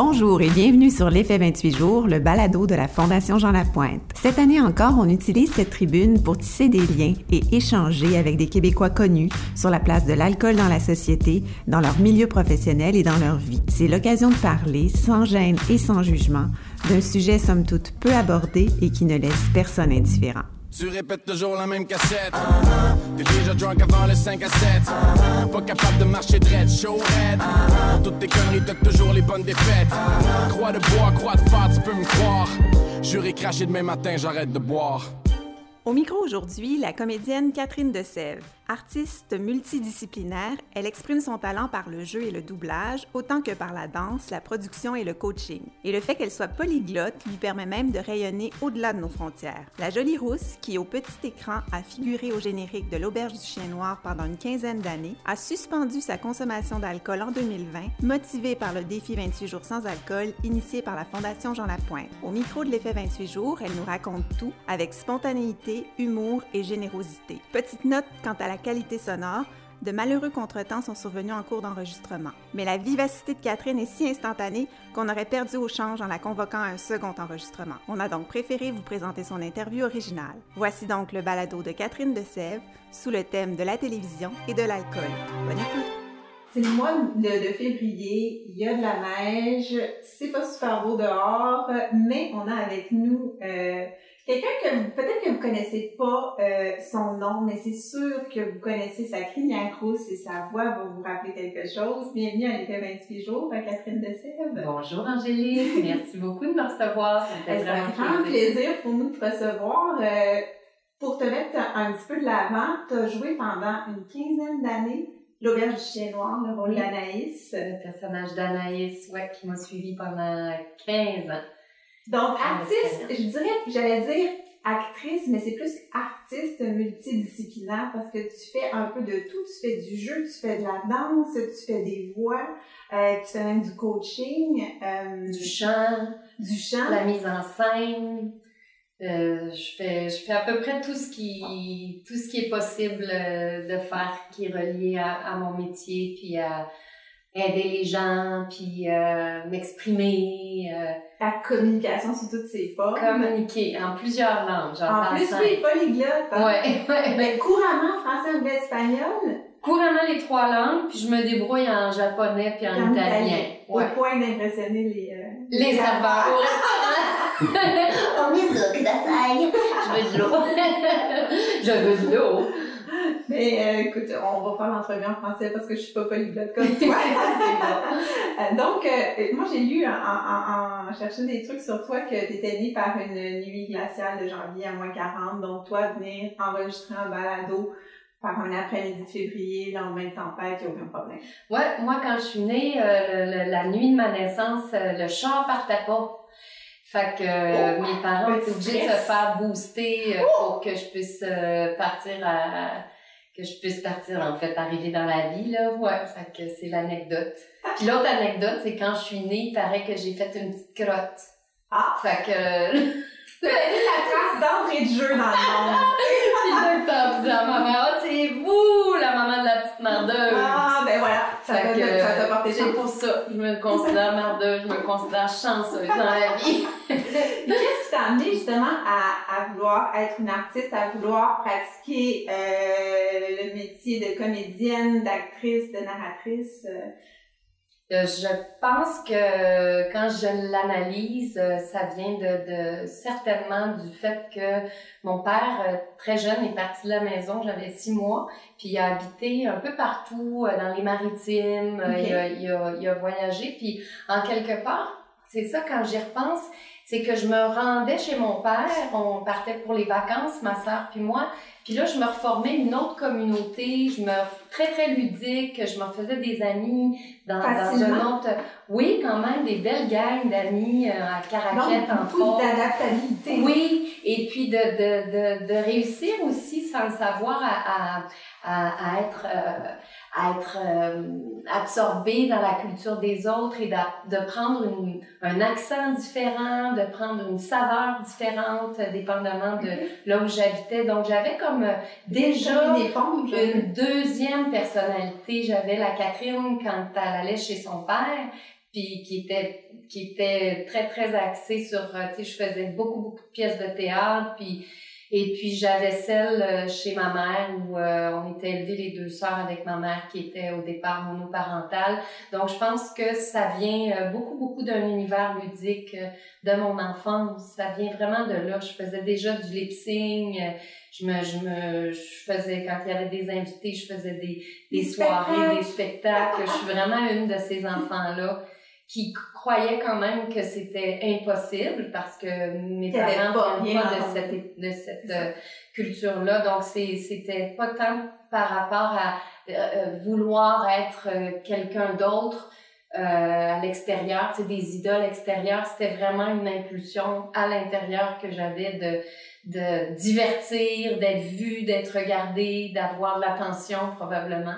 Bonjour et bienvenue sur l'effet 28 jours, le balado de la Fondation Jean Lapointe. Cette année encore, on utilise cette tribune pour tisser des liens et échanger avec des Québécois connus sur la place de l'alcool dans la société, dans leur milieu professionnel et dans leur vie. C'est l'occasion de parler, sans gêne et sans jugement, d'un sujet somme toute peu abordé et qui ne laisse personne indifférent. Tu répètes toujours la même cassette. T'es déjà drunk avant le 5 à 7. Pas capable de marcher dread, show red. Pour toutes tes conneries, t'as toujours les bonnes défaites. Croix de bois, croix de phare, tu peux me croire. Juré craché demain matin, j'arrête de boire. Au micro aujourd'hui, la comédienne Catherine Sèvres. Artiste multidisciplinaire, elle exprime son talent par le jeu et le doublage, autant que par la danse, la production et le coaching. Et le fait qu'elle soit polyglotte lui permet même de rayonner au-delà de nos frontières. La jolie rousse, qui au petit écran a figuré au générique de l'Auberge du Chien Noir pendant une quinzaine d'années, a suspendu sa consommation d'alcool en 2020, motivée par le défi 28 jours sans alcool initié par la Fondation Jean Lapointe. Au micro de l'effet 28 jours, elle nous raconte tout avec spontanéité, humour et générosité. Petite note quant à la qualité sonore, de malheureux contretemps sont survenus en cours d'enregistrement. Mais la vivacité de Catherine est si instantanée qu'on aurait perdu au change en la convoquant à un second enregistrement. On a donc préféré vous présenter son interview originale. Voici donc le balado de Catherine de Sèvres sous le thème de la télévision et de l'alcool. Bonne écoute! C'est le mois de, février, il y a de la neige, c'est pas super beau dehors, mais on a avec nous euh, Quelqu'un que peut-être que vous connaissez pas euh, son nom, mais c'est sûr que vous connaissez sa crinière rousse et sa voix va vous rappeler quelque chose. Bienvenue à l'effet 28 jours, Catherine Dessèvres. Bonjour Angélique, merci beaucoup de me recevoir. C'est un grand plaisir pour nous de te recevoir. Euh, pour te mettre un petit peu de l'avant, tu as joué pendant une quinzaine d'années l'auberge du chien noir, le rôle d'Anaïs. Le personnage d'Anaïs, ouais, qui m'a suivi pendant 15 ans. Donc, artiste, je dirais, j'allais dire actrice, mais c'est plus artiste multidisciplinaire parce que tu fais un peu de tout. Tu fais du jeu, tu fais de la danse, tu fais des voix, euh, tu fais même du coaching. Euh, du chant. Du chant. La mise en scène. Euh, je fais je fais à peu près tout ce qui tout ce qui est possible de faire qui est relié à, à mon métier puis à aider les gens, puis euh, m'exprimer. Euh, La communication sous toutes ses formes. Communiquer en plusieurs langues. Genre en plus, oui, polyglotte. Hein? Ouais, ouais. Mais couramment français, anglais, espagnol? Couramment les trois langues, puis je me débrouille en japonais puis en, italien. Au point d'impressionner les... Euh, les, serveurs au restaurant. On est ça, Je veux de l'eau. je veux de l'eau. Mais euh, écoute, on va faire l'entrevue en français parce que je suis pas polyglotte comme toi. Euh, donc, euh, moi, j'ai lu en, en, en, cherchant des trucs sur toi que tu étais née par une nuit glaciale de janvier à moins 40. Donc, toi, venir enregistrer un balado par un après-midi de février, lendemain de tempête, il n'y a aucun problème. Ouais, moi, quand je suis née, la nuit de ma naissance, le char partait pas. Fait que oh, mes parents étaient obligés de se faire booster pour que je puisse partir à que je puisse partir, en fait, arriver dans la vie, là. Ouais, fait que c'est l'anecdote. Puis l'autre anecdote, c'est quand je suis née, il paraît que j'ai fait une petite crotte. Ah! Fait que... c'est la trace d'entrée de jeu dans le monde. Puis là, t'as dit à ma mère, ah, c'est vous, la maman de la petite mardeuse. Ah, ben voilà. Ça t'a porté C'est pour ça. Je me considère mardeuse, je me considère chanceuse dans la vie. Qu'est-ce qui t'a amené justement à, à, vouloir être une artiste, à vouloir pratiquer euh, le métier de comédienne, d'actrice, de narratrice? Euh? Euh, je pense que quand je l'analyse, euh, ça vient de, de, certainement du fait que mon père, euh, très jeune, est parti de la maison, j'avais six mois, puis il a habité un peu partout, dans les maritimes, il, a, il, a, il a voyagé, puis en quelque part, c'est ça quand j'y repense, c'est que je me rendais chez mon père, on partait pour les vacances, ma soeur puis moi, puis là je me reformais une autre communauté, je me très très ludique, je me faisais des amis dans, dans un autre oui, quand même des belles gangs d'amis euh, à Caraquette entre autres. d'adaptabilité. Oui, et puis de, de, de, de réussir aussi sans le savoir à, à, à, être euh, à être euh, absorbé dans la culture des autres et de, prendre une, un accent différent, de prendre une saveur différente, dépendamment de là où j'habitais. Donc, j'avais comme euh, déjà une, une deuxième personnalité. J'avais la Catherine quand elle allait chez son père, puis qui était qui était très très axé sur tu sais je faisais beaucoup beaucoup de pièces de théâtre puis et puis j'avais celle euh, chez ma mère où euh, on était élevés les deux sœurs avec ma mère qui était au départ monoparentale. Donc je pense que ça vient euh, beaucoup beaucoup d'un univers ludique de mon enfance. Ça vient vraiment de là. Je faisais déjà du lip sync. Je me, je me, je faisais quand il y avait des invités, je faisais des, des, soirées, des spectacles. Je suis vraiment une de ces enfants là qui croyaient quand même que c'était impossible parce que mes parents viennent pas de cette, de cette euh, culture-là. Donc, c'était pas tant par rapport à euh, euh, vouloir être quelqu'un d'autre à l'extérieur, tu sais, des idoles extérieures. C'était vraiment une impulsion à l'intérieur que j'avais de, de divertir, d'être vu, d'être regardé, d'avoir de l'attention probablement.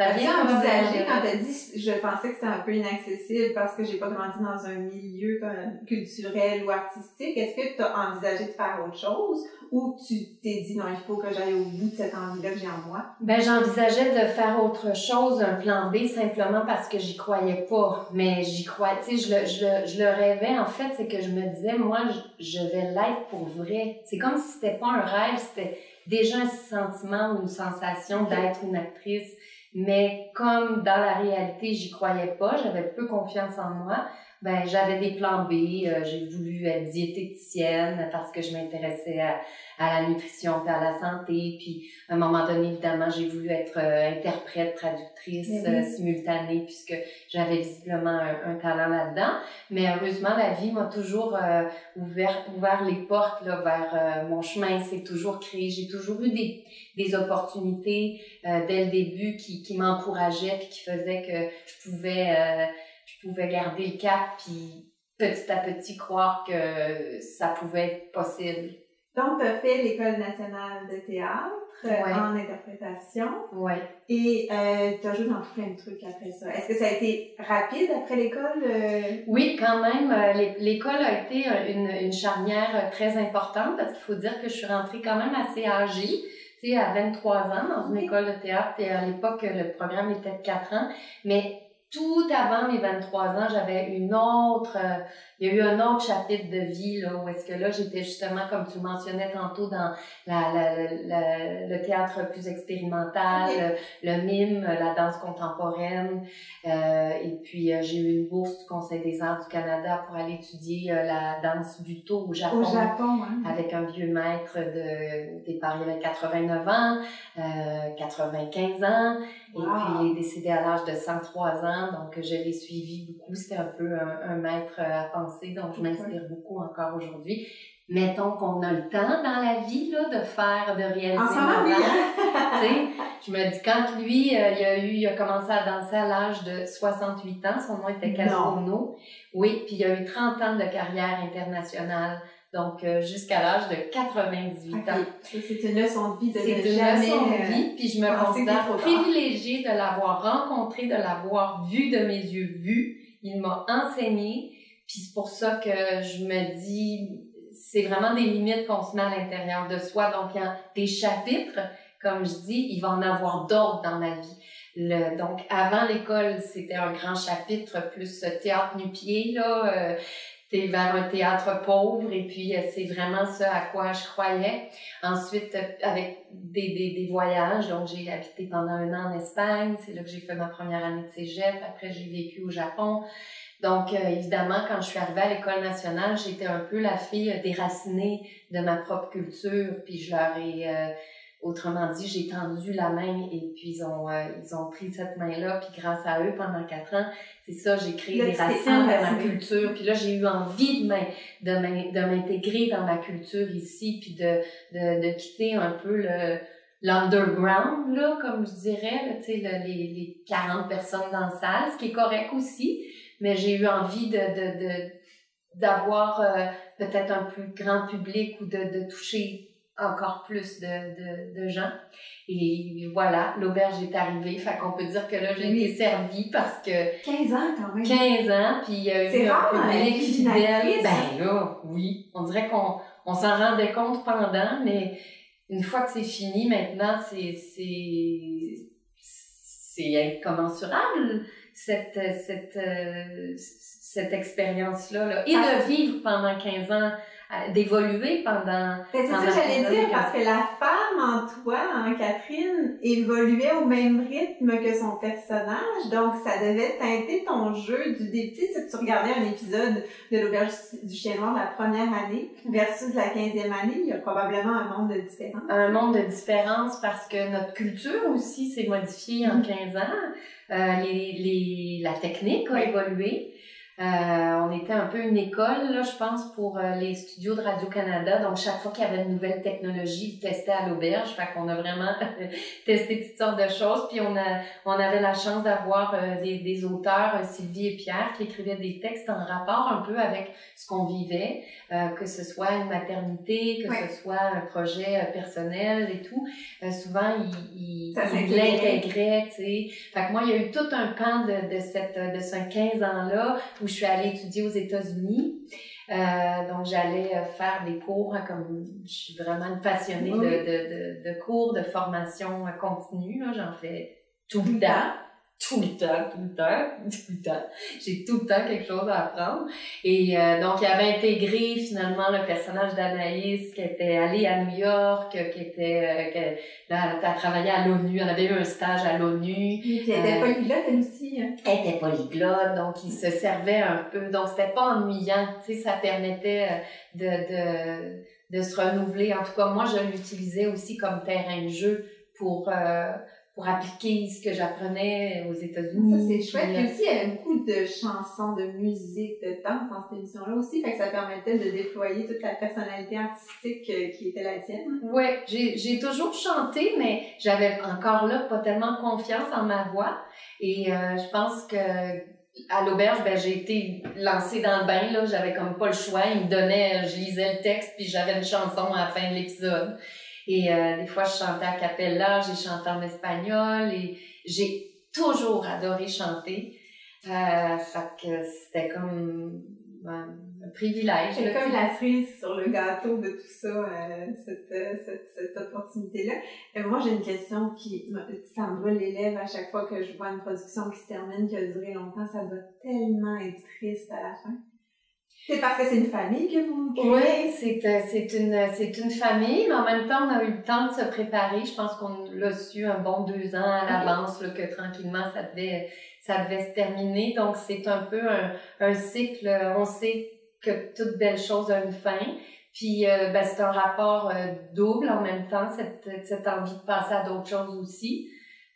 Ça vient envisagé quand t'as dit je pensais que c'était un peu inaccessible parce que j'ai pas grandi dans un milieu culturel ou artistique. Est-ce que tu as envisagé de faire autre chose ou tu t'es dit non, il faut que j'aille au bout de cette envie-là que j'ai en moi? Ben, j'envisageais de faire autre chose, un plan B, simplement parce que j'y croyais pas. Mais j'y croyais, tu sais, je le, je, je le rêvais, en fait, c'est que je me disais, moi, je, je vais l'être pour vrai. C'est comme si c'était pas un rêve, c'était déjà un sentiment ou une sensation d'être une actrice mais comme dans la réalité, j'y croyais pas, j'avais peu confiance en moi, ben j'avais des plans B, euh, j'ai voulu être diététicienne parce que je m'intéressais à, à, la nutrition et à la santé, puis à un moment donné évidemment, j'ai voulu être euh, interprète, traductrice euh, simultanée puisque j'avais visiblement un, talent là-dedans, mais heureusement la vie m'a toujours ouvert ouvert les portes là vers mon chemin, c'est toujours créé, j'ai toujours eu des des opportunités dès le début qui qui m'encourageaient puis qui faisaient que je pouvais je pouvais garder le cap puis petit à petit croire que ça pouvait être possible. Donc, tu as fait l'École nationale de théâtre euh, en interprétation. Oui. Et euh, tu as joué dans plein de trucs après ça. Est-ce que ça a été rapide après l'école? Euh? Oui, quand même. L'école a été une, une, charnière très importante parce qu'il faut dire que je suis rentrée quand même assez âgée. Tu sais, à 23 ans dans une école de théâtre. Et à l'époque, le programme était de 4 ans. Mais tout avant mes 23 ans, j'avais une autre, euh, il y a eu un autre chapitre de vie, là, où est-ce que là, j'étais justement, comme tu mentionnais tantôt, dans la, la, le théâtre plus expérimental, le, mime, la danse contemporaine. Euh, et puis, euh, j'ai eu une bourse du Conseil des arts du Canada pour aller étudier la danse buto au Japon. Au Japon, hein. Avec un vieux maître de, des Paris, il avait 89 ans, 95 ans. Et puis, il est décédé à l'âge de 103 ans, donc je l'ai suivi beaucoup. C'était un peu un, maître à penser, donc je m'inspire beaucoup encore aujourd'hui. Mettons qu'on a le temps dans la vie là, de faire, de réaliser en hein? Je me dis, quand lui, euh, il, a eu, il a commencé à danser à l'âge de 68 ans, son nom était Casuno. Oui, puis il a eu 30 ans de carrière internationale donc euh, jusqu'à l'âge de 98 ans. C'est une leçon de vie de C'est une leçon de vie, euh, puis je me considère privilégiée de l'avoir rencontré, de l'avoir vu de mes yeux vus. Il m'a enseigné, puis c'est pour ça que je me dis, c'est vraiment des limites qu'on se met à l'intérieur de soi. Donc, il y a des chapitres, comme je dis, il va en avoir d'autres dans ma vie. Le, donc, avant l'école, c'était un grand chapitre plus théâtre nu-pied, là. Euh, t'es vers un théâtre pauvre et puis euh, c'est vraiment ça à quoi je croyais. Ensuite, avec des, des, des voyages, donc j'ai habité pendant un an en Espagne, c'est là que j'ai fait ma première année de cégep, après j'ai vécu au Japon. Donc, euh, évidemment, quand je suis arrivée à l'école nationale, j'étais un peu la fille déracinée de ma propre culture, puis je leur ai Autrement dit, j'ai tendu la main et puis ils ont, euh, ils ont pris cette main-là. Puis grâce à eux, pendant quatre ans, c'est ça, j'ai créé des racines de ma culture. Puis là, j'ai eu envie de m'intégrer dans ma culture ici, puis de, de, de quitter un peu le l'underground, là, comme je dirais, tu sais, les, les 40 personnes dans la salle, ce qui est correct aussi. Mais j'ai eu envie de, de, de d'avoir euh, peut-être un plus grand public ou de, de toucher encore plus de, de, de, gens. Et voilà, l'auberge est arrivée. Fait qu'on peut dire que là, j'ai été servie parce que... 15 ans quand même. 15 ans, puis eu un public fidèle. Ben là, oui. On dirait qu'on on s'en rendait compte pendant, mais une fois que c'est fini, maintenant, c'est c'est incommensurable cette, cette, euh, cette expérience-là. Là. Et de vivre pendant 15 ans d'évoluer pendant. Ben, c'est ça que j'allais dire, parce que la femme en toi, en Catherine, évoluait au même rythme que son personnage, donc ça devait teinter ton jeu du début. Si tu regardais un épisode de l'Auberge du Chien Noir la première année versus la quinzième année, il y a probablement un monde de différence. Un monde de différence parce que notre culture aussi s'est modifiée en 15 mm. ans. Euh, les, les, la technique a évolué. Euh, on était un peu une école, là, je pense, pour euh, les studios de Radio-Canada. Donc, chaque fois qu'il y avait une nouvelle technologie, ils testaient à l'auberge. Fait qu'on a vraiment testé toutes sortes de choses. Puis, on, a, on avait la chance d'avoir euh, des, des, auteurs, Sylvie et Pierre, qui écrivaient des textes en rapport un peu avec ce qu'on vivait, que ce soit une maternité, que ce soit un projet personnel et tout. souvent, ils, ils l'intégraient, tu sais. Fait que moi, il y a eu tout un pan de, de, cette, de ce 15 ans-là où je suis allée étudier aux États-Unis. Euh, donc, j'allais euh, faire des cours, hein, comme je suis vraiment une passionnée de, de, de, de, cours, de formation continue. J'en fais tout le temps tout le temps, tout le temps, tout le temps. J'ai tout le temps quelque chose à apprendre. Et euh, donc, il avait intégré finalement le personnage d'Anaïs qui était allée à New York, qui était, euh, là, elle a travaillé à l'ONU, elle avait eu un stage à l'ONU. Elle était euh, polyglotte elle aussi. Hein? Elle était polyglotte, donc il se servait un peu. Donc, c'était pas ennuyant, tu sais, ça permettait de, de, de se renouveler. En tout cas, moi, je l'utilisais aussi comme terrain de jeu pour pour appliquer ce que j'apprenais aux États-Unis. Ça, c'est chouette. Puis aussi, il y avait beaucoup de chansons, de musique, de danse dans cette émission-là aussi. Fait que ça permettait de déployer toute la personnalité artistique euh, qui était la tienne. Oui, j'ai toujours chanté, mais j'avais encore là pas tellement confiance en ma voix. Et euh, je pense que à l'auberge, ben, j'ai été lancée dans le bain, là. J'avais comme pas le choix. Ils me donnaient, je lisais le texte, puis j'avais une chanson à la fin de l'épisode. Et euh, des fois, je chantais à cappella, j'ai chanté en espagnol et j'ai toujours adoré chanter. Euh, fait que c'était comme un privilège. C'est comme la cerise sur le gâteau de tout ça, euh, cette, euh, cette, cette opportunité-là. Et moi, j'ai une question qui, ça me brûle les lèvres à chaque fois que je vois une production qui se termine, qui a duré longtemps. Ça doit tellement être triste à la fin. C'est parce que c'est une famille que vous Oui, c'est, c'est, une, c'est une famille, mais en même temps, on a eu le temps de se préparer. Je pense qu'on l'a su un bon deux ans à l'avance, que tranquillement, ça devait, ça devait se terminer. Donc, c'est un peu un, un cycle. On sait que toute belle chose a une fin. Puis, euh, ben, c'est un rapport euh, double en même temps, cette, cette envie de passer à d'autres choses aussi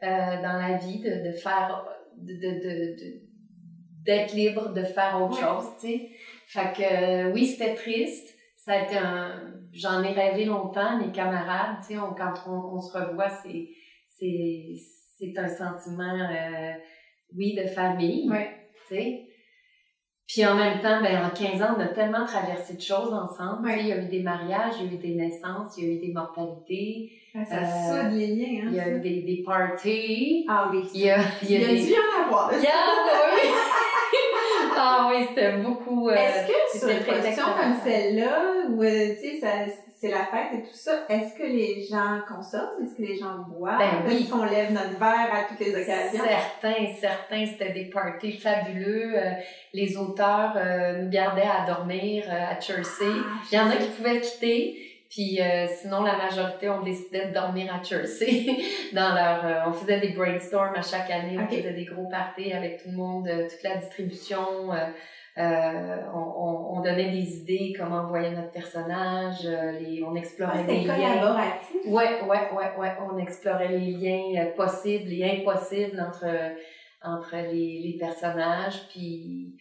euh, dans la vie, de, de faire, de, de, de, d'être libre de faire autre chose, tu sais. Fait que euh, oui, c'était triste. Ça a été un. J'en ai rêvé longtemps, mes camarades, tu sais, quand on, se revoit, c'est, c'est, c'est un sentiment, euh, oui, de famille. Oui. Tu sais. Puis en même temps, ben, en 15 ans, on a tellement traversé de choses ensemble. Il y a eu des mariages, il y a eu des naissances, il y a eu des mortalités. ça euh, soude les liens, hein. Il y a eu des, des parties. Ah oui. Il y a, il y a, il y a dû en avoir. Il y a, oui. Oui, c'était beaucoup. Euh, est-ce que sur une production comme celle-là, où euh, tu sais, c'est la fête et tout ça, est-ce que les gens consomment? Est-ce que les gens boivent? Ben est-ce qu'on lève notre verre à toutes les occasions? Certains, certains, c'était des parties fabuleux. Euh, les auteurs nous gardaient à dormir à Chelsea. Ah, Il y en a qui pouvaient quitter. Puis euh, sinon, la majorité, on décidait de dormir à Chelsea. dans leur, euh, on faisait des brainstorms à chaque année, on faisait des gros parties avec tout le monde, euh, toute la distribution. On, on, donnait des idées, comment envoyer notre personnage, les, on explorait ah, des liens. collaboratif? Ouais, ouais, ouais, ouais. On explorait les liens possibles et impossibles entre entre les, les personnages. Puis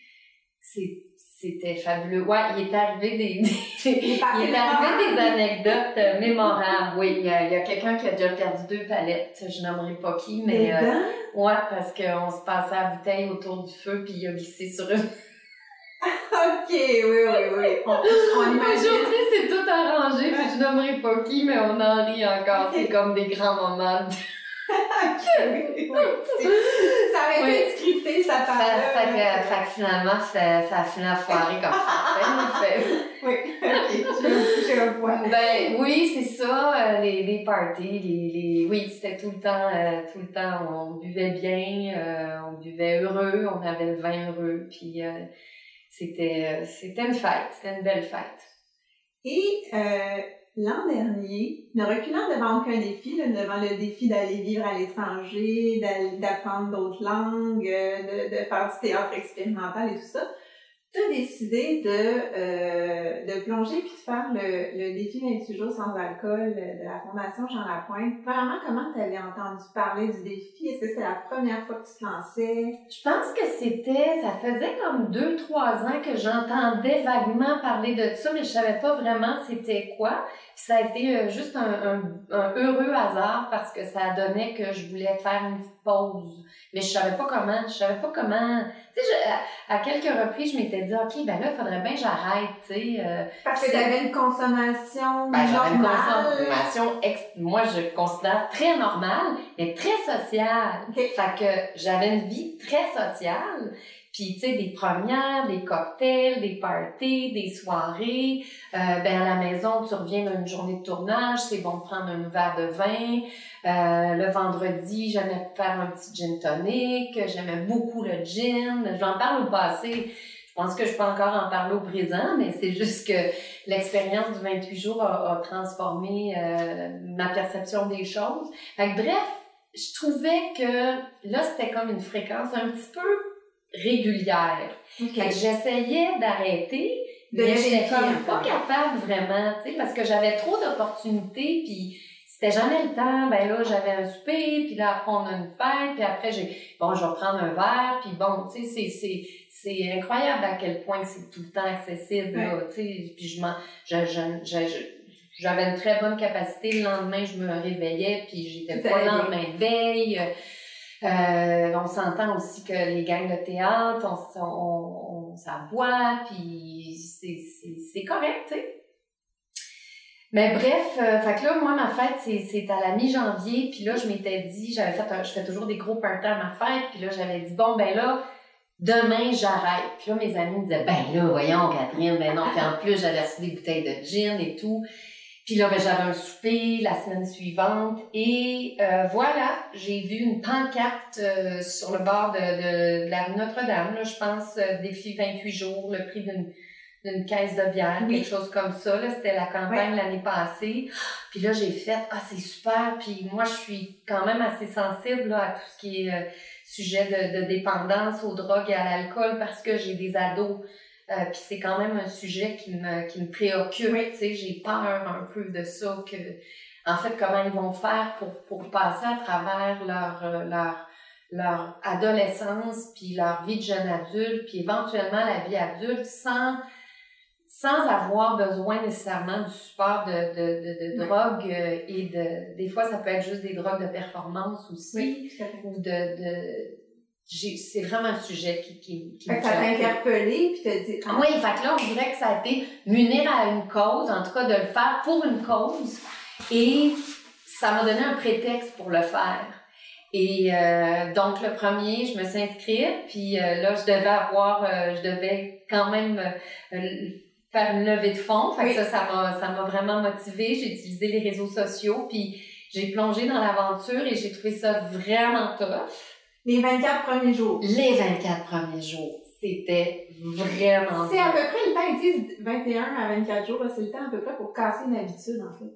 c'est c'était fabuleux. Ouais, il est arrivé des, il est arrivé des anecdotes euh, mémorables. Oui, il y a, quelqu'un qui a déjà perdu deux palettes. Je n'aimerais pas qui, mais euh, ouais, parce qu'on se passait à la bouteille autour du feu puis il a glissé sur une. ok, oui, oui, oui. On, Aujourd'hui, c'est tout arrangé, puis je n'aimerais pas qui, mais on en rit encore. C'est comme des grands moments. Oui, oui. Ça aurait été scripté sa part. Fait, que, fait que finalement, ça, ça a fini à foirer comme ça. oui, ok, j'ai un point. Ben oui, c'est ça, euh, les, les parties, les, les... oui, c'était tout le temps, euh, tout le temps, on buvait bien, euh, on buvait heureux, on avait le vin heureux, puis c'était, c'était une fête, c'était une belle fête. Et l'an dernier, ne reculant devant aucun défi, devant le défi d'aller vivre à l'étranger, d'apprendre d'autres langues, de, de faire du théâtre expérimental et tout ça, tu as décidé de, euh, de plonger puis de faire le, le défi 28 jours sans alcool de la Fondation Jean Lapointe. Vraiment, comment tu avais entendu parler du défi? Est-ce que c'était la première fois que tu te lançais? Je pense que c'était, ça faisait comme deux, trois ans que j'entendais vaguement parler de ça, mais je savais pas vraiment c'était quoi. Puis ça a été euh, juste un, un, heureux hasard parce que ça donnait que je voulais faire une pause. Mais je savais pas comment, je savais pas comment. Tu sais, à, quelques reprises, je m'étais dit, OK, ben là, il faudrait bien que j'arrête, tu sais. Euh, parce que t'avais une consommation ben, j'avais une consommation, moi, je considère très normale, mais très sociale. Fait que j'avais une vie très sociale. Puis, tu sais, des premières, des cocktails, des parties, des soirées. Euh, ben, à la maison, tu reviens d'une journée de tournage, c'est bon de prendre un verre de vin. Euh, le vendredi, j'aimais faire un petit gin tonic. J'aimais beaucoup le gin. J'en parle au passé. Je pense que je peux encore en parler au présent, mais c'est juste que l'expérience du 28 jours a, transformé euh, ma perception des choses. Fait que, bref, je trouvais que là, c'était comme une fréquence un petit peu régulière. Okay. j'essayais d'arrêter, mais j'étais comme pas capable vraiment, tu sais, parce que j'avais trop d'opportunités, puis c'était jamais le temps. Ben là, j'avais un souper, puis là, après, on a une fête, puis après, j'ai, bon, je vais prendre un verre, puis bon, tu sais, c'est, c'est, c'est incroyable à quel point c'est tout le temps accessible, tu sais, puis je m'en, j'avais une très bonne capacité. Le lendemain, je me réveillais, puis j'étais pas le lendemain de veille. Euh, on s'entend aussi que les gangs de théâtre, on, on, on s'aboie, puis c'est correct, tu sais. Mais bref, euh, fait que là, moi, ma fête, c'est à la mi-janvier, puis là, je m'étais dit, j'avais fait, je fais toujours des gros parties à ma fête, puis là, j'avais dit, bon, ben là, demain, j'arrête. Puis là, mes amis me disaient, ben là, voyons, Catherine, ben non, puis en plus, j'avais acheté des bouteilles de gin et tout. Puis là, ben, j'avais un souper la semaine suivante et euh, voilà, j'ai vu une pancarte euh, sur le bord de, de, la rue Notre-Dame, je pense, défi 28 jours, le prix d'une d'une caisse de bière, quelque chose comme ça. Là, c'était la campagne l'année passée. Puis là, j'ai fait, ah, c'est super. Puis moi, je suis quand même assez sensible là, à tout ce qui est sujet de, de dépendance aux drogues et à l'alcool parce que j'ai des ados euh, puis c'est quand même un sujet qui me, qui me préoccupe. Tu sais, j'ai peur un peu de ça, que, en fait, comment ils vont faire pour, pour passer à travers leur, euh, leur, leur adolescence, puis leur vie de jeune adulte, puis éventuellement la vie adulte, sans, sans avoir besoin nécessairement du support de, de, de, drogue euh, et de... Des fois, ça peut être juste des drogues de performance aussi, ou de, de c'est vraiment un sujet qui, qui, qui fait ça t'a interpellé puis t'as dit ah. oui fait que là on dirait que ça a été m'unir à une cause en tout cas de le faire pour une cause et ça m'a donné un prétexte pour le faire. Et euh, donc le premier je me suis inscrite puis euh, là je devais avoir euh, je devais quand même faire une levée de fonds fait que ça ça m'a ça m'a vraiment motivée j'ai utilisé les réseaux sociaux puis j'ai plongé dans l'aventure et j'ai trouvé ça vraiment tough les 24 premiers jours. Les 24 premiers jours. C'était vraiment. C'est à peu près le temps, ils disent 21 à 24 jours, c'est le temps à peu près pour casser une habitude, en fait.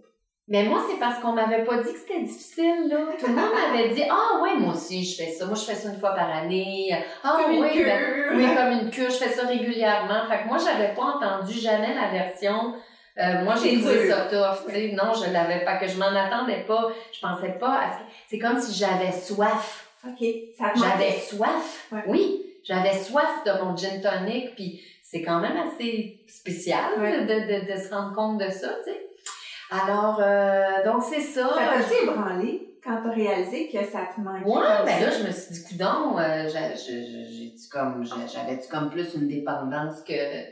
Mais moi, c'est parce qu'on m'avait pas dit que c'était difficile, là. Tout le monde m'avait dit, ah, ouais, moi aussi, je fais ça. Moi, je fais ça une fois par année. Ah, comme oui, ben, oui, comme une cure, je fais ça régulièrement. Fait que moi, j'avais pas entendu jamais la version, euh, moi, j'ai trouvé ça tough. Non, je l'avais pas, que je m'en attendais pas. Je pensais pas à ce C'est comme si j'avais soif OK. J'avais soif. Oui, j'avais soif de mon gin tonic, puis c'est quand même assez spécial de, de, de, se rendre compte de ça, tu sais. Alors, euh, donc c'est ça. Ça t'a ébranlé? Quand t'as réalisé que ça te manquait? Ouais, ben là, je me suis dit, coudon, euh, j'ai comme, j'avais comme plus une dépendance que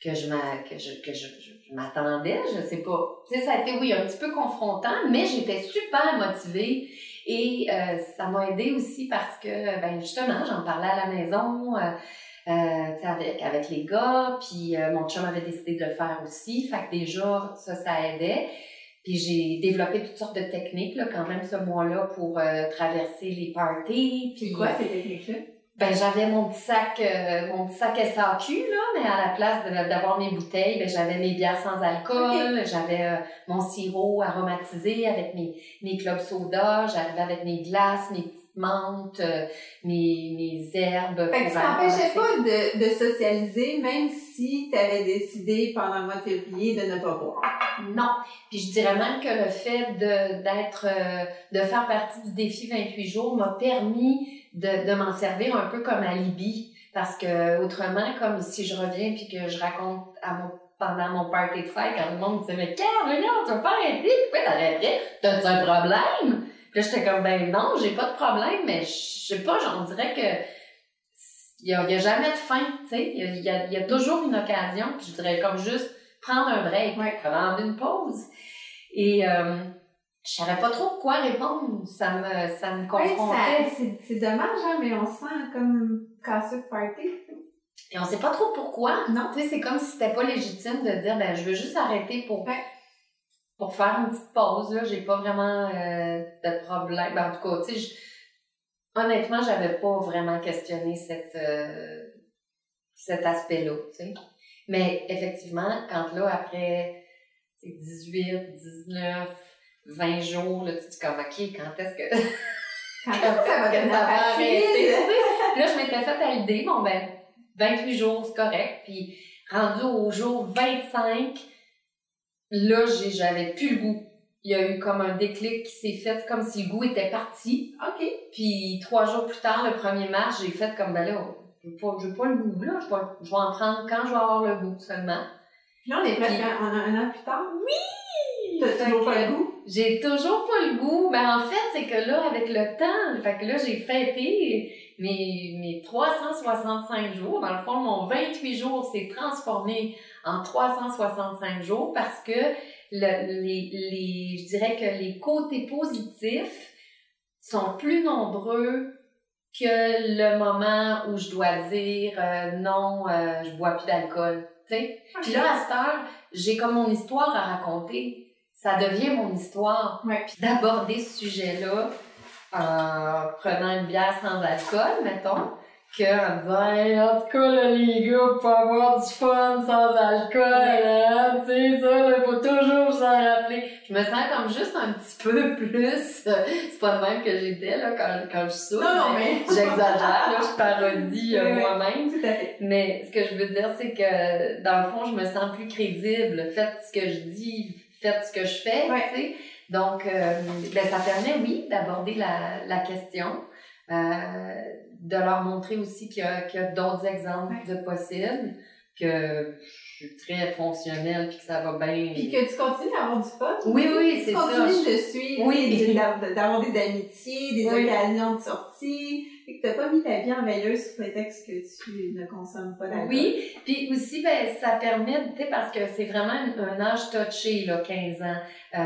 que je que je, que je, je, m'attendais, je sais pas. Tu sais, ça a été, oui, un petit peu confrontant, mais j'étais super motivée Et euh, ça m'a aidé aussi parce que, ben justement, j'en parlais à la maison. Euh, euh, avec, avec les gars, puis mon chum avait décidé de le faire aussi, fait que déjà, ça, ça aidait. Puis j'ai développé toutes sortes de techniques, là, quand même, ce mois-là, pour euh, traverser les parties. Puis quoi, ces techniques-là? Ben, j'avais mon petit sac, mon petit sac SAQ, là, mais à la place d'avoir mes bouteilles, ben, j'avais mes bières sans alcool, j'avais mon sirop aromatisé avec mes, mes clubs soda, j'arrivais avec mes glaces, mes petits menthe, euh, mes, mes herbes. Fait que tu t'empêchais pas de, de socialiser, même si tu avais décidé pendant le mois de février de ne pas boire. Non. Puis je dirais même que le fait de, d'être, euh, de faire partie du défi 28 jours m'a permis de, de m'en servir un peu comme alibi. Parce que autrement, comme si je reviens puis que je raconte à mon pendant mon party de fête, quand le monde me disait, mais Carl, non, tu vas pas arrêter, pourquoi t'arrêterais? T'as-tu un problème? Puis là, j'étais comme, ben non, j'ai pas de problème, mais je sais pas, j'en dirais que il y a, jamais de fin, tu sais. Il y a, y a, toujours une occasion, puis je dirais comme juste prendre un break, prendre une pause. Et euh, je savais pas trop quoi répondre. Ça me, ça me confrontait. Ouais, c'est dommage, hein, mais on se sent comme cassé de party. Et on sait pas trop pourquoi. Non. Tu sais, c'est comme si c'était pas légitime de dire, ben, je veux juste arrêter pour pour faire une petite pause, là, j'ai pas vraiment euh, de problème. Ben, en tout cas, tu sais, honnêtement, j'avais pas vraiment questionné cette, euh, cet aspect-là, tu sais. Mais effectivement, quand là, après 18, 19, 20 jours, là, tu te dis comme, OK, quand est-ce que... quand est-ce que ça va, que ça va arrêter? là, je m'étais fait à l'idée, bon, ben, 28 jours, c'est correct. Puis, rendu au jour 25, là, j'avais plus le goût. Il y a eu comme un déclic qui s'est fait, comme si le goût était parti. OK. Puis trois jours plus tard, le 1er mars, j'ai fait comme, ben là, je veux pas, je veux pas le goût, là. Je vais, je vais en prendre quand je vais avoir le goût seulement. Puis là, on est presque un, an plus tard. Oui! T'as toujours pas le goût? J'ai toujours pas le goût. Ben, en fait, c'est que là, avec le temps, fait que là, j'ai fêté mes, mes 365 jours. Dans le fond, mon 28 jours s'est transformé en 365 jours parce que le, les, les, je dirais que les côtés positifs sont plus nombreux que le moment où je dois dire euh, non, euh, je bois plus d'alcool. sais. Puis là, à cette heure, j'ai comme mon histoire à raconter. Ça devient mon histoire. Puis d'aborder ce sujet-là en prenant une bière sans alcool, mettons, qu'en disant en tout cas là, les gars pour avoir du fun sans alcool hein, tu sais ça il faut toujours s'en rappeler. Je me sens comme juste un petit peu plus c'est pas le même que j'étais là quand, quand je souffre non, non, mais... j'exagère là je parodie euh, moi-même. Mais ce que je veux dire c'est que dans le fond je me sens plus crédible. Faites ce que je dis faites ce que je fais tu sais donc euh, ben ça permet oui d'aborder la, la question euh, de leur montrer aussi qu'il y a, a d'autres exemples de possibles, que je suis très fonctionnelle puis que ça va bien. Puis que tu continues à avoir du fun. Oui, oui, c'est ça. Tu continues de suivre, oui. d'avoir des amitiés, des occasions de sortie. T'as pas mis ta vie en veilleuse sous prétexte que tu ne consommes pas d'alcool. Oui, puis aussi, ben, ça permet, tu sais, parce que c'est vraiment un, âge touché, là, 15 ans, euh,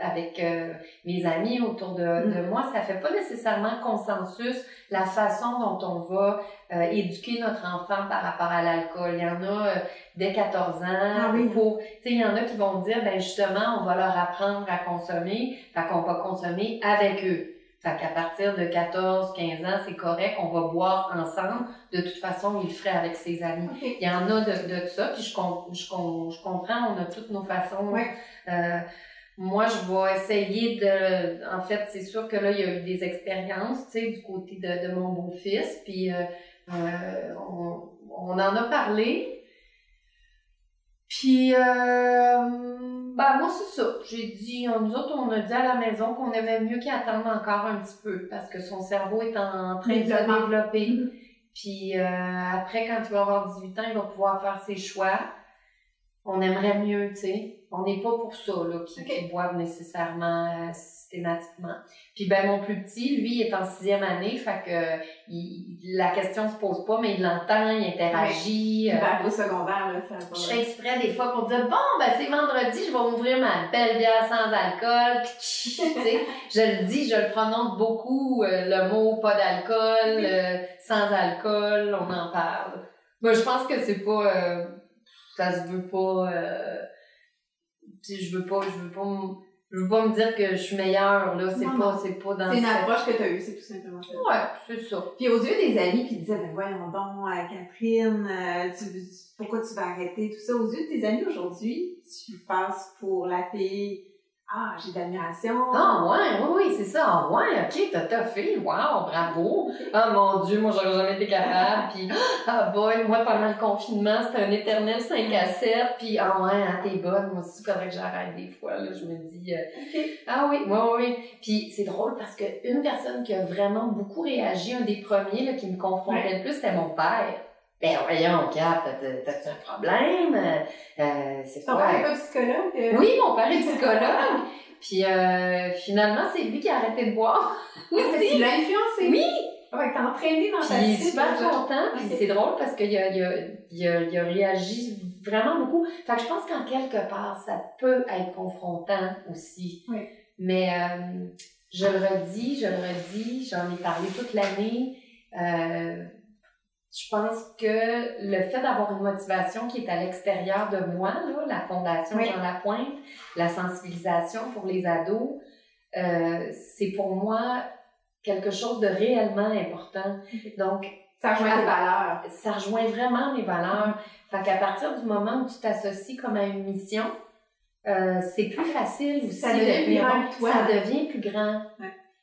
avec euh, mes amis autour de, de, mm. moi, ça fait pas nécessairement consensus la façon dont on va euh, éduquer notre enfant par rapport à l'alcool. Il y en a dès 14 ans, ah, oui. pour, tu sais, il y en a qui vont dire, ben justement, on va leur apprendre à consommer, fait qu'on va consommer avec eux. Fait qu'à partir de 14, 15 ans, c'est correct, on va boire ensemble. De toute façon, il le ferait avec ses amis. Il y en a de, de ça, puis je, je, je, comprends, on a toutes nos façons. Euh, moi, je vais essayer de... En fait, c'est sûr que là, il y a eu des expériences, tu sais, du côté de, de mon beau-fils, puis euh, euh, on, on en a parlé. Puis, euh, ben, moi, c'est ça. J'ai dit, nous autres, on a dit à la maison qu'on aimait mieux qu'il attende encore un petit peu parce que son cerveau est en train de se développer. Mm-hmm. Puis euh, après, quand il va avoir 18 ans, il va pouvoir faire ses choix. On aimerait mieux, tu sais. On n'est pas pour ça, là, qui, boivent nécessairement euh, systématiquement. Puis ben mon plus petit, lui, il est en sixième année, fait que il, la question se pose pas, mais il l'entend, il interagit. Ouais. Euh, au secondaire, là, ça Je fais exprès des fois pour dire bon, ben c'est vendredi, je vais ouvrir ma belle bière sans alcool. tu sais, je le dis, je le prononce beaucoup, euh, le mot pas d'alcool, sans alcool, on en parle. Moi, je pense que c'est pas ça se veut pas euh, je veux pas je veux pas je veux pas me dire que je suis meilleure là c'est pas c'est pas dans c'est une approche que tu as eue c'est tout simplement ça. Ouais c'est ça. Puis aux yeux des amis qui disaient ben voyons donc euh, Catherine euh, tu, pourquoi tu vas arrêter tout ça. Aux yeux de tes amis aujourd'hui tu passes pour la fille ah, j'ai d'admiration. Ah, ouais, oui, oui, c'est ça. Ah, ouais, ok, t'as toffé. Wow, bravo. Ah, mon Dieu, moi, j'aurais jamais été capable. Puis, ah, boy, moi, pendant le confinement, c'était un éternel 5 à 7. Puis, ah, ouais, hein, t'es bonne. Moi aussi, il faudrait que j'arrête des fois. Là, je me dis, euh, ah, oui, oui, oui. Puis, c'est drôle parce qu'une personne qui a vraiment beaucoup réagi, un des premiers là, qui me confondait le plus, c'était mon père. Ben voyons, Cap, t'as-tu un problème? Euh, c'est Ton père est pas psychologue? Euh? Oui, mon père est psychologue. Puis euh, finalement, c'est lui qui a arrêté de boire. Oui, tu l'as influencé. Oui. Ouais, t'as entraîné dans ta vie. Il est super content. Puis c'est drôle parce qu'il a, il a, il a, il a réagi vraiment beaucoup. Fait que je pense qu'en quelque part, ça peut être confrontant aussi. Oui. Mais euh, je le redis, je le redis, j'en ai parlé toute l'année. Euh, je pense que le fait d'avoir une motivation qui est à l'extérieur de moi, là, la Fondation Jean Lapointe, la sensibilisation pour les ados, euh, c'est pour moi quelque chose de réellement important. Donc, ça rejoint tes valeurs. Ça rejoint vraiment mes valeurs. Fait qu'à partir du moment où tu t'associes comme à une mission, euh, c'est plus facile aussi. Ça devient plus grand Ça devient plus grand.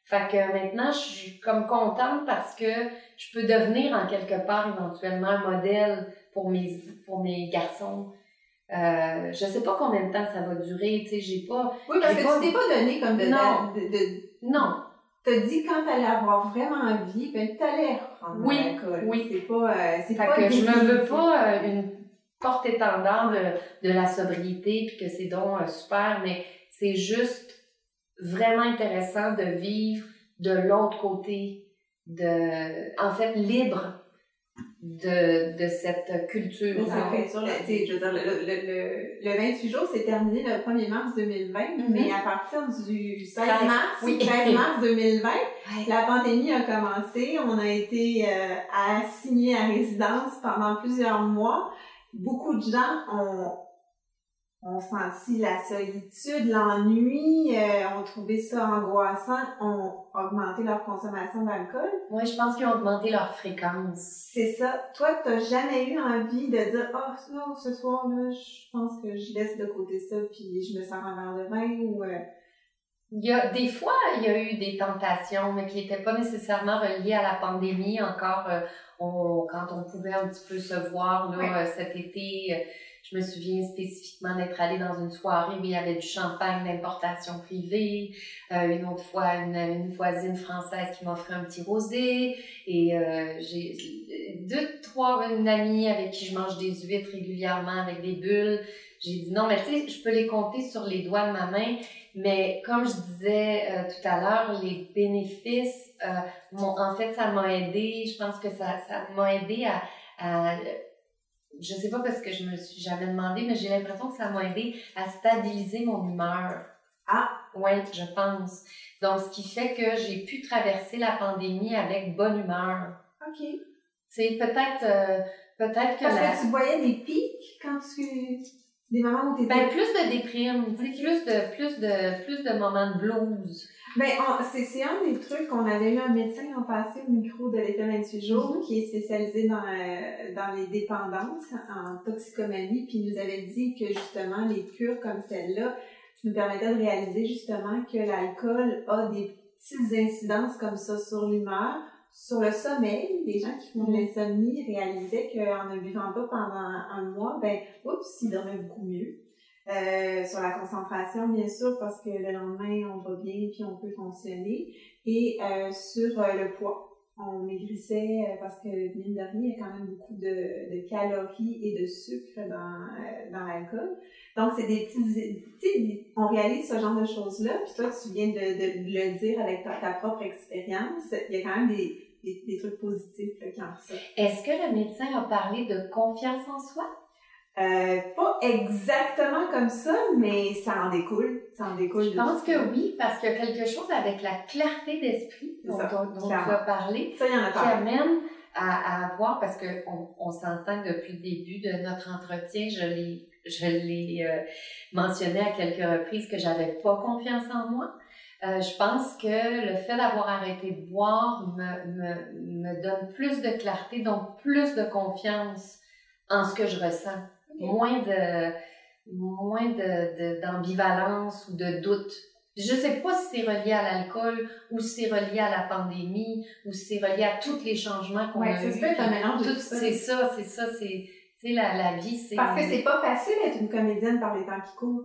Fait que maintenant, je suis comme contente parce que je peux devenir en quelque part éventuellement un modèle pour mes, pour mes garçons. Euh, je sais pas combien de temps ça va durer, tu sais, j'ai pas... Oui, parce que tu t'es pas donné comme de... Non. De, de, non. T'as dit quand t'allais avoir vraiment envie, ben t'allais reprendre oui, l'alcool. Oui, C'est pas... Euh, c'est fait pas que je me veux pas euh, une porte-étendard de, de la sobriété puis que c'est donc euh, super, mais c'est juste vraiment intéressant de vivre de l'autre côté de, en fait, libre de, de cette culture. Le, je veux dire, le, le, le, 28 jours, c'est terminé le 1er mars 2020, mm-hmm. mais à partir du 16 mars, oui. 16 mars 2020, la pandémie a commencé. On a été euh, assigné à résidence pendant plusieurs mois. Beaucoup de gens ont ont senti la solitude, l'ennui, euh, ont trouvé ça angoissant, ont augmenté leur consommation d'alcool. Oui, je pense qu'ils ont augmenté leur fréquence. C'est ça. Toi, t'as jamais eu envie de dire, oh non, ce soir-là, je pense que je laisse de côté ça, puis je me sers un verre de vin ou... Euh... Il y a, des fois, il y a eu des tentations, mais qui n'étaient pas nécessairement reliées à la pandémie. Encore, euh, on, quand on pouvait un petit peu se voir là, cet été, je me souviens spécifiquement d'être allée dans une soirée où il y avait du champagne d'importation privée. Euh, une autre fois, une, une, voisine française qui m'offrait un petit rosé. Et euh, j'ai deux, trois, une amie avec qui je mange des huîtres régulièrement avec des bulles. J'ai dit non, mais tu sais, je peux les compter sur les doigts de ma main. Mais comme je disais euh, tout à l'heure, les bénéfices, euh, en fait, ça m'a aidé. Je pense que ça, ça m'a aidé à, à je sais pas parce que je me suis jamais demandé, mais j'ai l'impression que ça m'a aidé à stabiliser mon humeur. Ah! Ouais, je pense. Donc, ce qui fait que j'ai pu traverser la pandémie avec bonne humeur. OK. C'est peut-être, euh, peut-être que Parce que tu voyais des pics quand tu, des moments où tu Ben, plus de déprime, plus de, plus de, plus de moments de blues. Ben, c'est un des trucs qu'on avait eu un médecin en passé au micro de l'école 28 jours mm-hmm. qui est spécialisé dans, euh, dans les dépendances en toxicomanie, puis il nous avait dit que justement les cures comme celle-là nous permettaient de réaliser justement que l'alcool a des petites incidences comme ça sur l'humeur, sur le sommeil. Les gens qui font de mm-hmm. l'insomnie réalisaient qu'en ne buvant pas pendant un mois, ben, oups, ils dormaient beaucoup mieux. Euh, sur la concentration, bien sûr, parce que le lendemain, on va bien puis on peut fonctionner. Et euh, sur euh, le poids. On maigrissait euh, parce que, mine de rien, il y a quand même beaucoup de, de calories et de sucre dans, euh, dans l'alcool. Donc, c'est des petits... Tu on réalise ce genre de choses-là, puis toi, tu viens de, le dire avec ta, ta propre expérience. Il y a quand même des, des, trucs positifs qui en ressortent. Est-ce que le médecin a parlé de confiance en soi? Euh, pas exactement comme ça, mais ça en découle. Ça en découle. Je pense ça. que oui, parce qu'il y a quelque chose avec la clarté d'esprit dont, dont- dont tu as parlé, Ça, y en a qui amène à, à avoir, parce qu'on on, s'entend depuis le début de notre entretien, je l'ai je l'ai euh, mentionné à quelques reprises que j'avais pas confiance en moi. Euh, je pense que le fait d'avoir arrêté de boire me, me, me donne plus de clarté, donc plus de confiance en ce que je ressens. Moins de moins de, de- d'ambivalence ou de doute. Je sais pas si c'est relié à l'alcool ou si c'est relié à la pandémie ou si c'est relié à tous les changements qu'on Ouais, a eus. un mélange de Tout- ça. C'est ça, c'est ça, c'est la, la vie c'est Parce que c'est pas facile d'être une comédienne par les temps qui courent.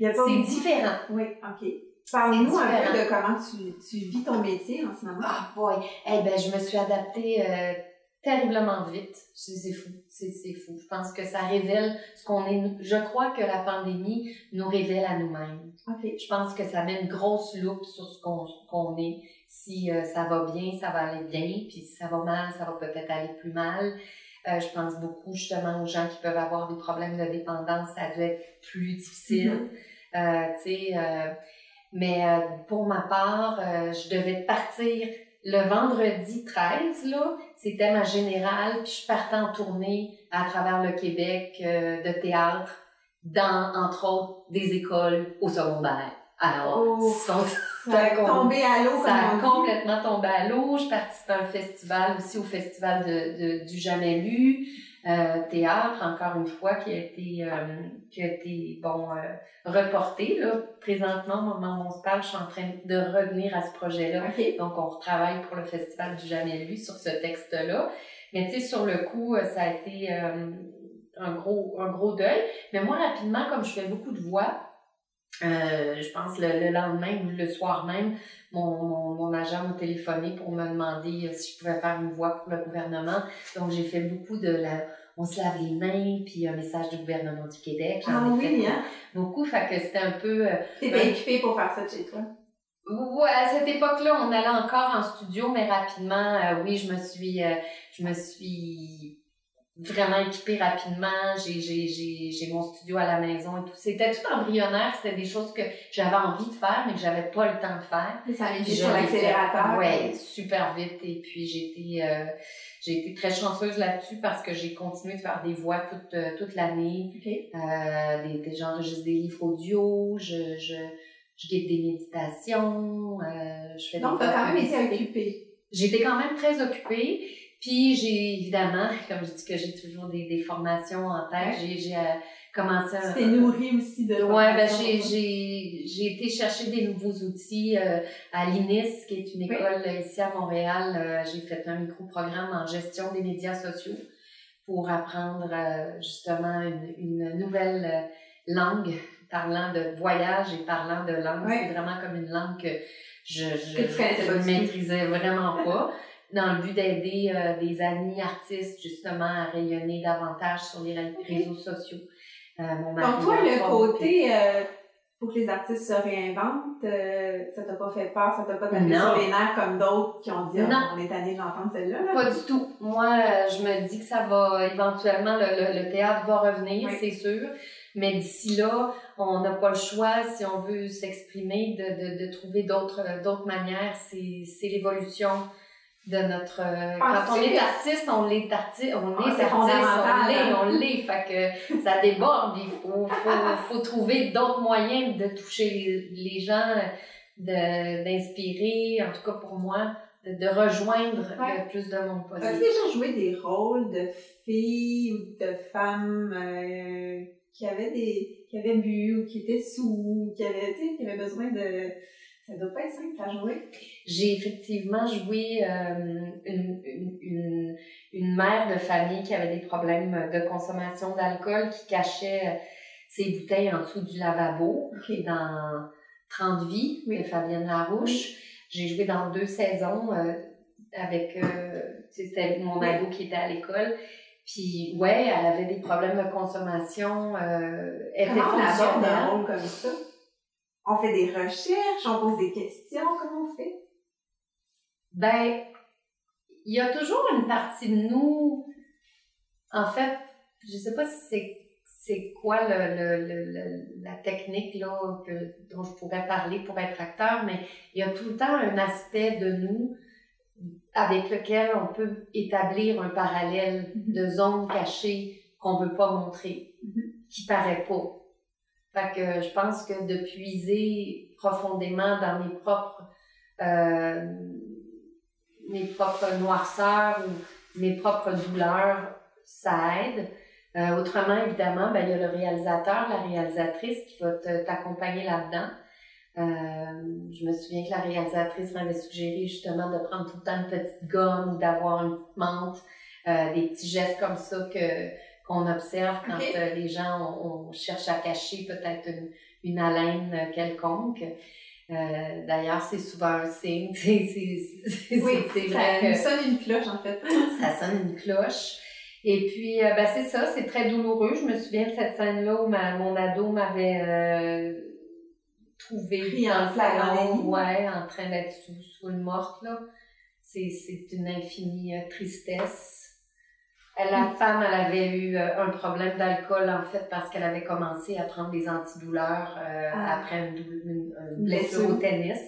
pas c'est différent. Oui, OK. Parle-nous un peu de comment tu, tu vis ton métier en ce moment. Ah boy, eh ben je me suis adaptée euh, terriblement vite. C'est fou, c'est fou. Je pense que ça révèle ce qu'on est. Je crois que la pandémie nous révèle à nous-mêmes. OK. Je pense que ça met une grosse loupe sur ce qu'on qu'on est. Si euh, ça va bien, ça va aller bien, puis si ça va mal, ça va peut-être aller plus mal. Euh, je pense beaucoup justement aux gens qui peuvent avoir des problèmes de dépendance, ça dû être plus difficile. Tu sais, euh, mais pour ma part, je devais partir le vendredi 13, là, c'était ma générale, puis je partais en tournée à travers le Québec euh, de théâtre, dans, entre autres, des écoles au secondaire. Alors, Oh, Ça a tombé à l'eau, ça a complètement tombé à l'eau. Je participe à un festival aussi, au festival de, de- du Jamais Lu. Euh, théâtre, encore une fois, qui a été, euh, qui a été bon, euh, reporté. Là. Présentement, au moment où on se parle, je suis en train de revenir à ce projet-là. Donc, on retravaille pour le Festival du Jamais Lu sur ce texte-là. Mais tu sais, sur le coup, euh, ça a été euh, un, gros, un gros deuil. Mais moi, rapidement, comme je fais beaucoup de voix, euh, je pense le, le lendemain ou le soir même, mon, mon, mon agent m'a téléphoné pour me demander euh, si je pouvais faire une voix pour le gouvernement. Donc, j'ai fait beaucoup de la... On se lave les mains, puis un message du gouvernement du Québec. Ah ai oui, hein? beaucoup. Fait que c'était un peu... euh, T'étais Ouais. équipée pour faire ça de chez toi. Ouais, à cette époque-là, on allait encore en studio, mais rapidement, euh, oui, je me suis, euh, je me suis vraiment équipée rapidement. J'ai, mon studio à la maison et tout. C'était tout embryonnaire. C'était des choses que j'avais envie de faire, mais que j'avais pas le temps de faire. Ça a été Puis sur l'accélérateur. Ouais, super vite. Et puis j'ai été, euh, j'ai été très chanceuse là-dessus parce que j'ai continué de faire des voix toute, euh, toute l'année. OK. Euh, des, des j'enregistre des livres audio, je, je, je guide des méditations, euh, je fais Donc, t'as quand même été occupée. J'étais quand même très occupée. Puis j'ai évidemment, comme je dis que j'ai toujours des, des formations en tête, Ouais. j'ai, j'ai euh, commencé à... Tu t'es nourrie aussi de Ouais, ben j'ai, j'ai, j'ai été chercher des nouveaux outils euh, à l'INIS, qui est une école ici à Montréal. Euh, j'ai fait un micro-programme en gestion des médias sociaux pour apprendre euh, justement une, une nouvelle euh, langue parlant de voyage et parlant de langue. Oui. C'est vraiment comme une langue que je, je, Que tu je maîtrisais vraiment pas. Dans le but d'aider euh, des amis artistes justement à rayonner davantage sur les réseaux sociaux. Euh, mon mari Donc, toi, le côté euh, pour que les artistes se réinventent, euh, ça t'a pas fait peur, ça t'a pas Non. sur les nerfs comme d'autres qui ont dit Non. Ah, on est tanné d'entendre celle-là. là? Pas du tout. Moi, euh, je me dis que ça va éventuellement, le, le, le théâtre va revenir, Oui. c'est sûr. Mais d'ici là, on n'a pas le choix, si on veut s'exprimer, de, de, de trouver d'autres d'autres manières. C'est c'est l'évolution de notre... euh, Ah, quand on est artiste, on est artiste, on Ah, est artiste, on l'est, hein. on l'est. Fait que ça déborde. Il faut, faut, faut trouver d'autres moyens de toucher les, gens, de- d'inspirer, en tout cas pour moi, de, de rejoindre Ouais. le plus de monde possible. As-tu déjà joué des rôles de filles ou de femmes euh, qui avaient des qui avaient bu ou qui étaient sous, qui avaient, tu sais, qui avaient besoin de. Ça doit pas être simple à jouer. J'ai effectivement joué euh, une, une, une, une mère de famille qui avait des problèmes de consommation d'alcool, qui cachait euh, ses bouteilles en dessous du lavabo, OK. dans 30 vies Oui. de Fabienne Larouche. J'ai joué dans deux saisons. euh, avec, euh, c'était mon ado qui était à l'école. Puis, ouais, elle avait des problèmes de consommation. Euh, elle comment était on aborde un rôle comme ça? On fait des recherches, on pose des questions, comment on fait? Ben, il y a toujours une partie de nous, en fait, je sais pas si c'est c'est quoi le, le, le, la technique là, que, dont je pourrais parler pour être acteur, mais il y a tout le temps un aspect de nous avec lequel on peut établir un parallèle mm-hmm. de zones cachées qu'on veut pas montrer, mm-hmm. qui paraît pas. Fait que je pense que de puiser profondément dans mes propres euh, mes propres noirceurs ou mes propres douleurs, ça aide. Euh, autrement, évidemment, ben, il y a le réalisateur, la réalisatrice qui va t'accompagner là-dedans. Euh, je me souviens que la réalisatrice m'avait suggéré justement de prendre tout le temps une petite gomme ou d'avoir une petite menthe, euh, des petits gestes comme ça que qu'on observe quand euh, les gens on, cherche à cacher peut-être une, une haleine quelconque. Euh, D'ailleurs, c'est souvent un signe. C'est oui, ça sonne une cloche en fait. ça sonne une cloche. Et puis, euh, ben, c'est ça, c'est très douloureux. Je me souviens de cette scène-là où ma, mon ado m'avait euh, trouvé Pris en flagrant ouais, en train d'être sous, sous une morte. là. C'est une infinie euh, tristesse. La femme, elle avait eu un problème d'alcool, en fait, parce qu'elle avait commencé à prendre des antidouleurs ah. après une, une blessure au tennis.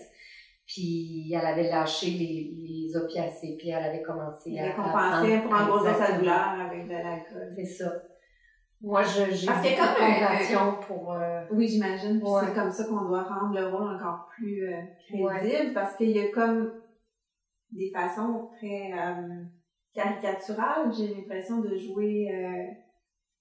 Puis elle avait lâché les, les opiacés, puis elle avait commencé à. Elle compensé pour endosser sa douleur avec de l'alcool. C'est ça. Moi, j'ai Parce y a compassion pour. Euh... Oui, j'imagine. C'est comme ça qu'on doit rendre le rôle encore plus euh, crédible, parce qu'il y a comme des façons très caricaturales, j'ai l'impression de jouer euh,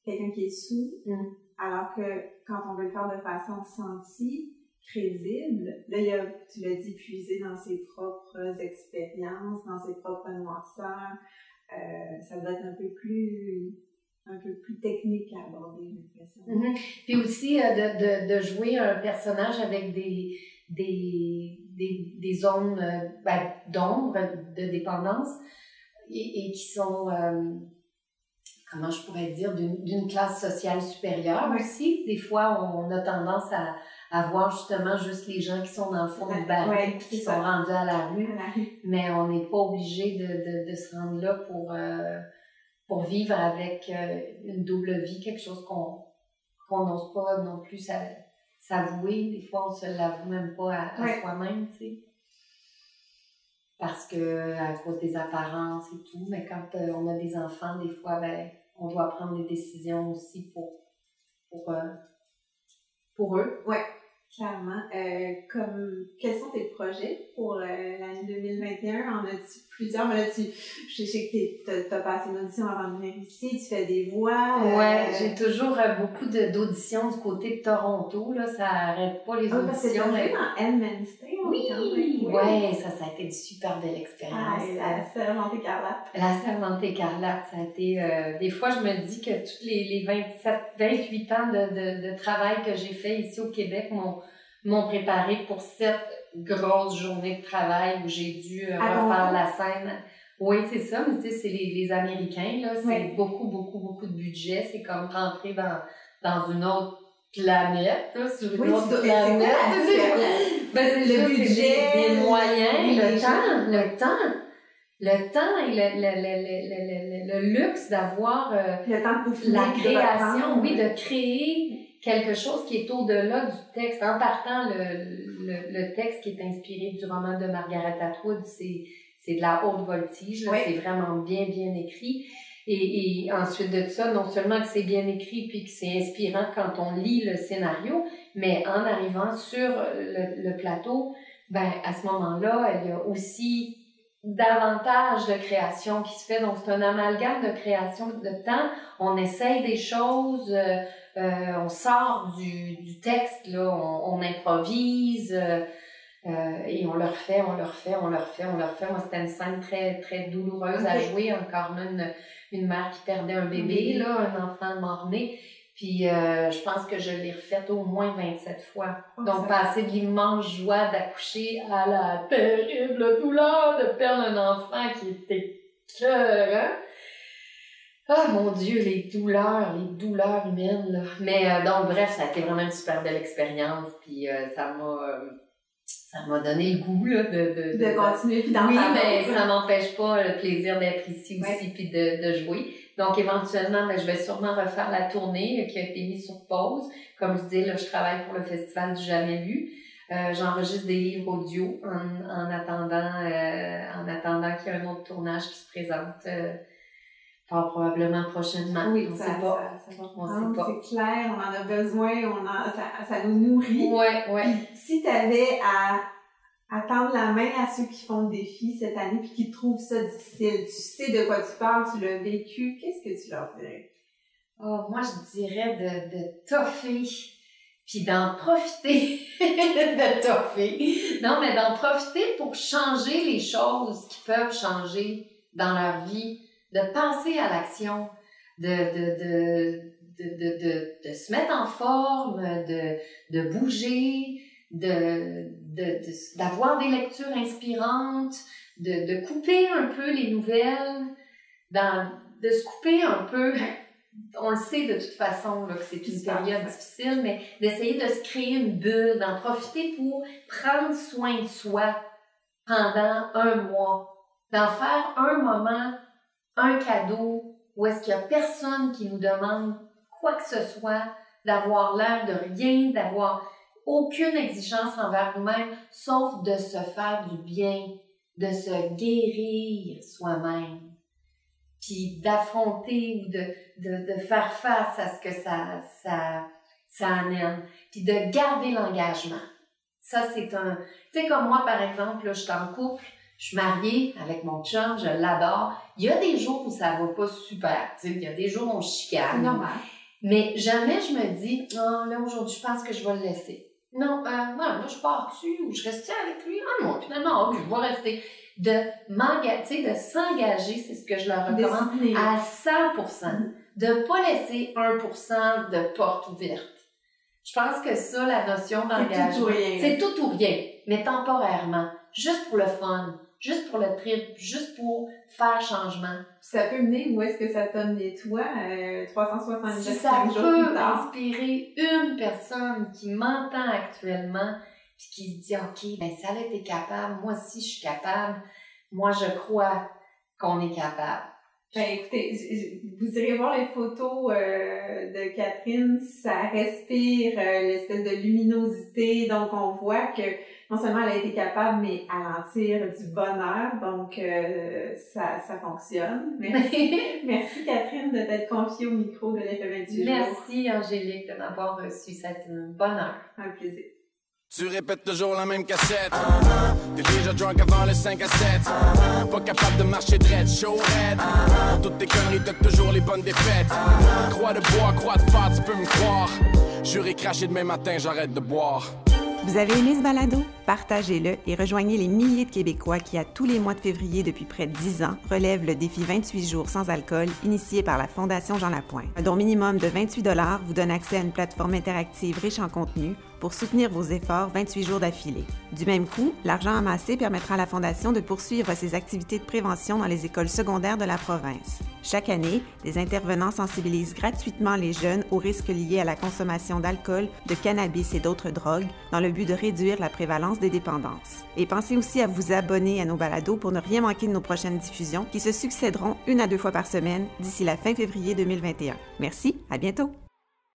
quelqu'un qui est sous, mm. alors que quand on veut le faire de façon sentie, crédible. Là, il a, tu l'as dit, puiser dans ses propres expériences, dans ses propres noirceurs. Euh, ça doit être un peu plus un peu plus technique à aborder, l'impression. Mm Puis aussi euh, de, de, de, jouer un personnage avec des, des, des, des zones ben, d'ombre, de dépendance, et, et qui sont, euh, comment je pourrais dire, d'une classe sociale supérieure aussi. Des fois, on a tendance à, à voir justement juste les gens qui sont dans le fond du baril, qui sont rendus à la rue. Mais on n'est pas obligé de, de, de, se rendre là pour, euh, pour vivre avec euh, une double vie, quelque chose qu'on n'ose pas non plus s'avouer. Des fois, on se l'avoue même pas à, soi-même, tu sais. Parce que à cause des apparences et tout, mais quand euh, on a des enfants, des fois, ben, on doit prendre des décisions aussi pour, pour, pour eux. Ouais. Clairement. Euh, comme, quels sont tes projets pour euh, l'année 2021? En as-tu plusieurs? Mais là, tu, je sais que tu as passé une audition avant de venir ici, tu fais des voix. Euh, ouais, j'ai toujours euh, beaucoup d'auditions du côté de Toronto. Là, ça arrête pas les ah, auditions. Parce que dans Edmundston. Oui, oui, ouais, ça, ça a été une super belle expérience. Ah, la Servante écarlate. La Servante écarlate, ça a été... Euh, des fois, je me dis que tous les, les 27, 28 ans de, de, de travail que j'ai fait ici au Québec m'ont m'ont préparé pour cette grosse journée de travail où j'ai dû euh, refaire la scène. Oui, c'est ça, mais tu sais, c'est les, les Américains, là, c'est beaucoup, beaucoup, beaucoup de budget. C'est comme rentrer dans, dans une autre planète, là, sur une autre planète. ben, c'est le budget, les, moyens, le temps, le temps. Le temps et le, le, le, le, le luxe d'avoir euh, la création, oui, de créer quelque chose qui est au-delà du texte. En partant, le, le, le, texte qui est inspiré du roman de Margaret Atwood, c'est, c'est de la haute voltige, c'est vraiment bien, bien écrit. Et, et, ensuite de ça, non seulement que c'est bien écrit puis que c'est inspirant quand on lit le scénario, mais en arrivant sur le, le plateau, ben à ce moment-là, il y a aussi davantage de création qui se fait. Donc, c'est un amalgame de création de temps. On essaye des choses, euh, on sort du, du texte, là, on, on improvise euh, euh, et on le refait, on le refait, on le refait, on le refait. C'était une scène très, très douloureuse à jouer. Encore une, une mère qui perdait un bébé, là, un enfant mort-né. Puis euh, je pense que je l'ai refaite au moins 27 fois. Oh, Donc, passer de l'immense joie d'accoucher à la terrible douleur de perdre un enfant qui était cœur, hein? Ah mon Dieu, les douleurs, les douleurs humaines, là. Mais euh, donc, bref, ça a été vraiment une super belle expérience. Puis euh, ça m'a ça m'a donné le goût là, de, de, de, continuer puis d'en Oui, mais ça m'empêche pas le plaisir d'être ici aussi puis de, de jouer. Donc éventuellement, ben, je vais sûrement refaire la tournée qui a été mise sur pause. Comme je dis, là, je travaille pour le Festival du Jamais Lu. Euh, J'enregistre des livres audio en, en attendant euh, en attendant qu'il y ait un autre tournage qui se présente. Euh, probablement prochainement. Oui, on ça, sait pas. Ça, ça on sait pas. C'est clair, on en a besoin, on en, ça, ça nous nourrit. Ouais, ouais. si tu avais à, à tendre la main à ceux qui font le défi cette année puis qui trouvent ça difficile, tu sais de quoi tu parles, tu l'as vécu, qu'est-ce que tu leur dirais? Oh, moi, je dirais de, de toffer puis d'en profiter de toffer. Non, mais d'en profiter pour changer les choses qui peuvent changer dans leur vie de penser à l'action, de, de, de, de, de, se mettre en forme, de, de bouger, de, d'avoir des lectures inspirantes, de, de couper un peu les nouvelles, dans, de se couper un peu. On le sait de toute façon là, que c'est une période difficile, mais d'essayer de se créer une bulle, d'en profiter pour prendre soin de soi pendant un mois, d'en faire un moment un cadeau où est-ce qu'il n'y a personne qui nous demande quoi que ce soit, d'avoir l'air de rien, d'avoir aucune exigence envers nous-mêmes, sauf de se faire du bien, de se guérir soi-même, puis d'affronter ou de, de, de, faire face à ce que ça, ça, ça amène, puis de garder l'engagement. Ça, c'est un... Tu sais, comme moi, par exemple, je suis en couple, je suis mariée avec mon chum, je l'adore. Il y a des jours où ça va pas super. Tu sais, il y a des jours où on chicane. C'est normal. Mais jamais je me dis, oh, là, aujourd'hui, je pense que je vais le laisser. Non, euh, là, je pars dessus ou je reste avec lui. Ah non, finalement, oh, je vais rester. De m'engager, de s'engager, c'est ce que je leur recommande à 100%. De pas laisser 1% de porte ouverte. Je pense que ça, la notion d'engagement, c'est tout ou rien, mais temporairement, juste pour le fun juste pour le trip, juste pour faire changement. Ça peut mener où est-ce que ça t'a mené toi, euh, 370 si ça peut inspirer une personne qui m'entend actuellement, puis qui se dit, OK, ben ça a été capable, moi aussi je suis capable, moi je crois qu'on est capable. Ben, écoutez, vous irez voir les photos euh, de Catherine, ça respire euh, l'espèce de luminosité, donc on voit que non seulement elle a été capable, mais à en du bonheur. Donc, euh, ça, ça fonctionne. Merci. Merci Catherine de t'être confiée au micro de l'FM du Merci Angélique de m'avoir reçu. C'est un bonheur. Un plaisir. Tu répètes toujours la même cassette. Uh T'es déjà drunk avant le 5 à 7. Uh Pas capable de marcher dread, show red. Uh Toutes tes conneries, t'as toujours les bonnes défaites. Croix de bois, croix de phare, tu peux me croire. J'aurais craché demain matin, j'arrête de boire. Vous avez aimé ce balado? Partagez-le et rejoignez les milliers de Québécois qui, à tous les mois de février depuis près de 10 ans, relèvent le défi 28 jours sans alcool initié par la Fondation Jean Lapointe. Un don minimum de 28 vous donne accès à une plateforme interactive riche en contenu pour soutenir vos efforts 28 jours d'affilée. Du même coup, l'argent amassé permettra à la Fondation de poursuivre ses activités de prévention dans les écoles secondaires de la province. Chaque année, des intervenants sensibilisent gratuitement les jeunes aux risques liés à la consommation d'alcool, de cannabis et d'autres drogues dans le but de réduire la prévalence des dépendances. Et pensez aussi à vous abonner à nos balados pour ne rien manquer de nos prochaines diffusions qui se succéderont une à deux fois par semaine d'ici la fin février 2021. Merci, à bientôt!